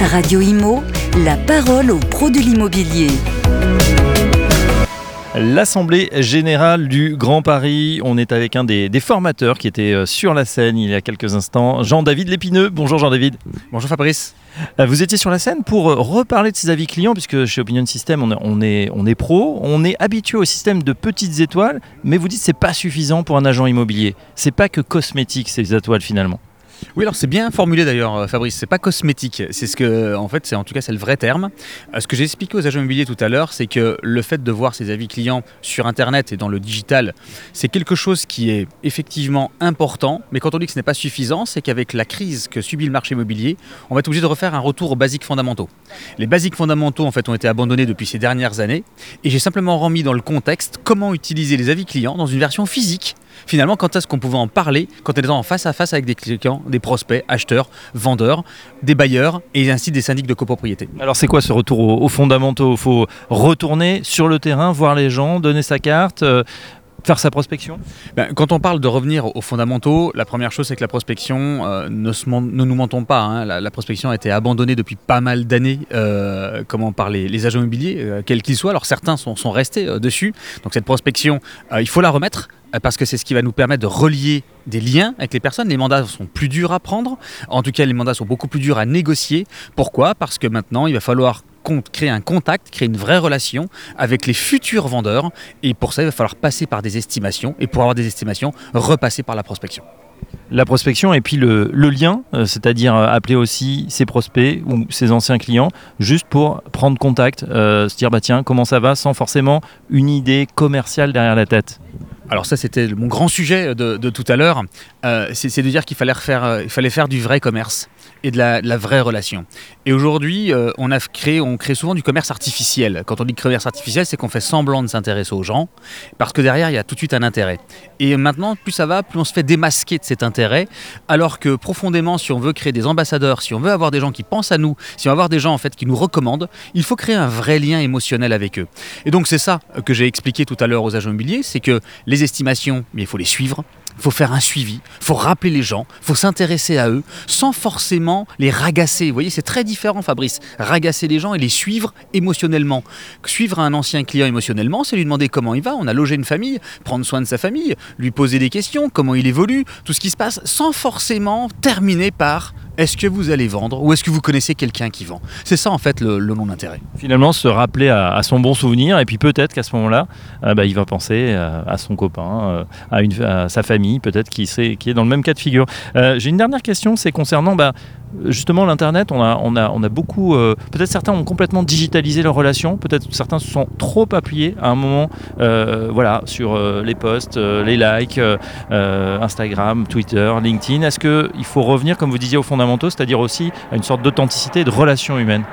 Radio Imo, la parole aux pros de l'immobilier. L'Assemblée générale du Grand Paris. On est avec un des, des, formateurs qui était euh, sur la scène il y a quelques instants, Jean-David Lépineux. Bonjour Jean-David. Bonjour Fabrice. Euh, vous étiez sur la scène pour euh, reparler de ses avis clients, puisque chez Opinion System, on, on, est, on est pro, on est habitué au système de petites étoiles, mais vous dites que c'est pas suffisant pour un agent immobilier. C'est pas que cosmétique ces étoiles finalement. Oui, alors c'est bien formulé d'ailleurs, euh, Fabrice. C'est pas cosmétique. C'est ce que, en fait, c'est en tout cas c'est le vrai terme. Euh, ce que j'ai expliqué aux agents immobiliers tout à l'heure, c'est que le fait de voir ses avis clients sur Internet et dans le digital, c'est quelque chose qui est effectivement important. Mais quand on dit que ce n'est pas suffisant, c'est qu'avec la crise que subit le marché immobilier, on va être obligé de refaire un retour aux basiques fondamentaux. Les basiques fondamentaux, en fait, ont été abandonnés depuis ces dernières années, et j'ai simplement remis dans le contexte comment utiliser les avis clients dans une version physique finalement, quand est-ce qu'on pouvait en parler quand on était en face à face avec des clients, des prospects, acheteurs, vendeurs, des bailleurs et ainsi des syndics de copropriété? Alors c'est quoi ce retour aux, fondamentaux? Il faut retourner sur le terrain, voir les gens, donner sa carte, euh, faire sa prospection? Ben, Quand on parle de revenir aux fondamentaux, la première chose c'est que la prospection, euh, ne, ne, nous mentons pas, hein, la, prospection a été abandonnée depuis pas mal d'années euh, comment, par les, les agents immobiliers, euh, quels qu'ils soient. Alors certains sont, sont restés dessus, donc cette prospection, il faut la remettre parce que c'est ce qui va nous permettre de relier des liens avec les personnes. Les mandats sont plus durs à prendre, en tout cas les mandats sont beaucoup plus durs à négocier. Pourquoi? Parce que maintenant il va falloir créer un contact, créer une vraie relation avec les futurs vendeurs. Et pour ça, il va falloir passer par des estimations. Et pour avoir des estimations, repasser par la prospection. La prospection et puis le, lien, euh, c'est-à-dire euh, appeler aussi ses prospects ou ses anciens clients, juste pour prendre contact, euh, se dire bah tiens comment ça va, sans forcément une idée commerciale derrière la tête? Alors ça, c'était mon grand sujet de, tout à l'heure. Euh, c'est de dire qu'il fallait, euh, fallait faire du vrai commerce et de la, de la vraie relation. Et aujourd'hui, euh, on a créé, on crée souvent du commerce artificiel. Quand on dit commerce artificiel, c'est qu'on fait semblant de s'intéresser aux gens, parce que derrière, il y a tout de suite un intérêt. Et maintenant, plus ça va, plus on se fait démasquer de cet intérêt, alors que profondément, si on veut créer des ambassadeurs, si on veut avoir des gens qui pensent à nous, si on veut avoir des gens en fait qui nous recommandent, il faut créer un vrai lien émotionnel avec eux. Et donc c'est ça que j'ai expliqué tout à l'heure aux agents immobiliers, c'est que les estimations, mais il faut les suivre, il faut faire un suivi, il faut rappeler les gens, il faut s'intéresser à eux sans forcément les ragasser. Vous voyez, c'est très différent, Fabrice. Ragasser les gens et les suivre émotionnellement. Suivre un ancien client émotionnellement, c'est lui demander comment il va. On a logé une famille, prendre soin de sa famille, lui poser des questions, comment il évolue, tout ce qui se passe, sans forcément terminer par est-ce que vous allez vendre ou est-ce que vous connaissez quelqu'un qui vend? C'est ça en fait le, le nom d'intérêt. Finalement, se rappeler à, son bon souvenir et puis peut-être qu'à ce moment-là, euh, bah, il va penser à, à son copain, euh, à, sa famille, peut-être qui, qui, est dans le même cas de figure. Euh, J'ai une dernière question, c'est concernant bah, justement l'internet, on a, on a, on a beaucoup. Euh, peut-être certains ont complètement digitalisé leurs relations, peut-être certains se sont trop appuyés à un moment, euh, voilà, sur euh, les posts, les likes, Instagram, Twitter, LinkedIn. Est-ce qu'il faut revenir, comme vous disiez, aux c'est-à-dire aussi à une sorte d'authenticité de relation humaine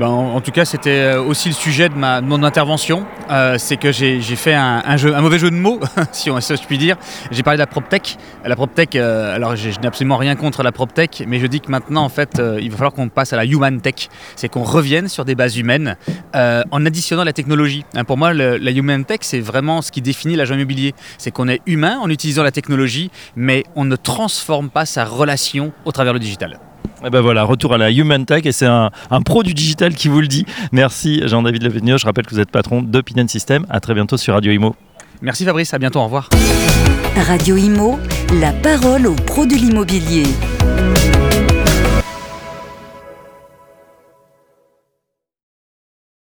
ben, en, tout cas, c'était aussi le sujet de, ma, de mon intervention. Euh, c'est que j'ai fait un, mauvais jeu de mots, si, on, si je puis dire. J'ai parlé de la PropTech. La PropTech, euh, alors je, n'ai absolument rien contre la PropTech, mais je dis que maintenant, en fait, euh, il va falloir qu'on passe à la Human Tech. C'est qu'on revienne sur des bases humaines euh, en additionnant la technologie. Hein, pour moi, la Human Tech, c'est vraiment ce qui définit l'agent immobilier. C'est qu'on est humain en utilisant la technologie, mais on ne transforme pas sa relation au travers le digital. Et ben voilà, retour à la Human Tech et c'est un, un, pro du digital qui vous le dit. Merci Jean-David Levenio. Je rappelle que vous êtes patron d'Opinion System. À très bientôt sur Radio Imo. Merci Fabrice, à bientôt, au revoir. Radio Imo, la parole aux pros de l'immobilier.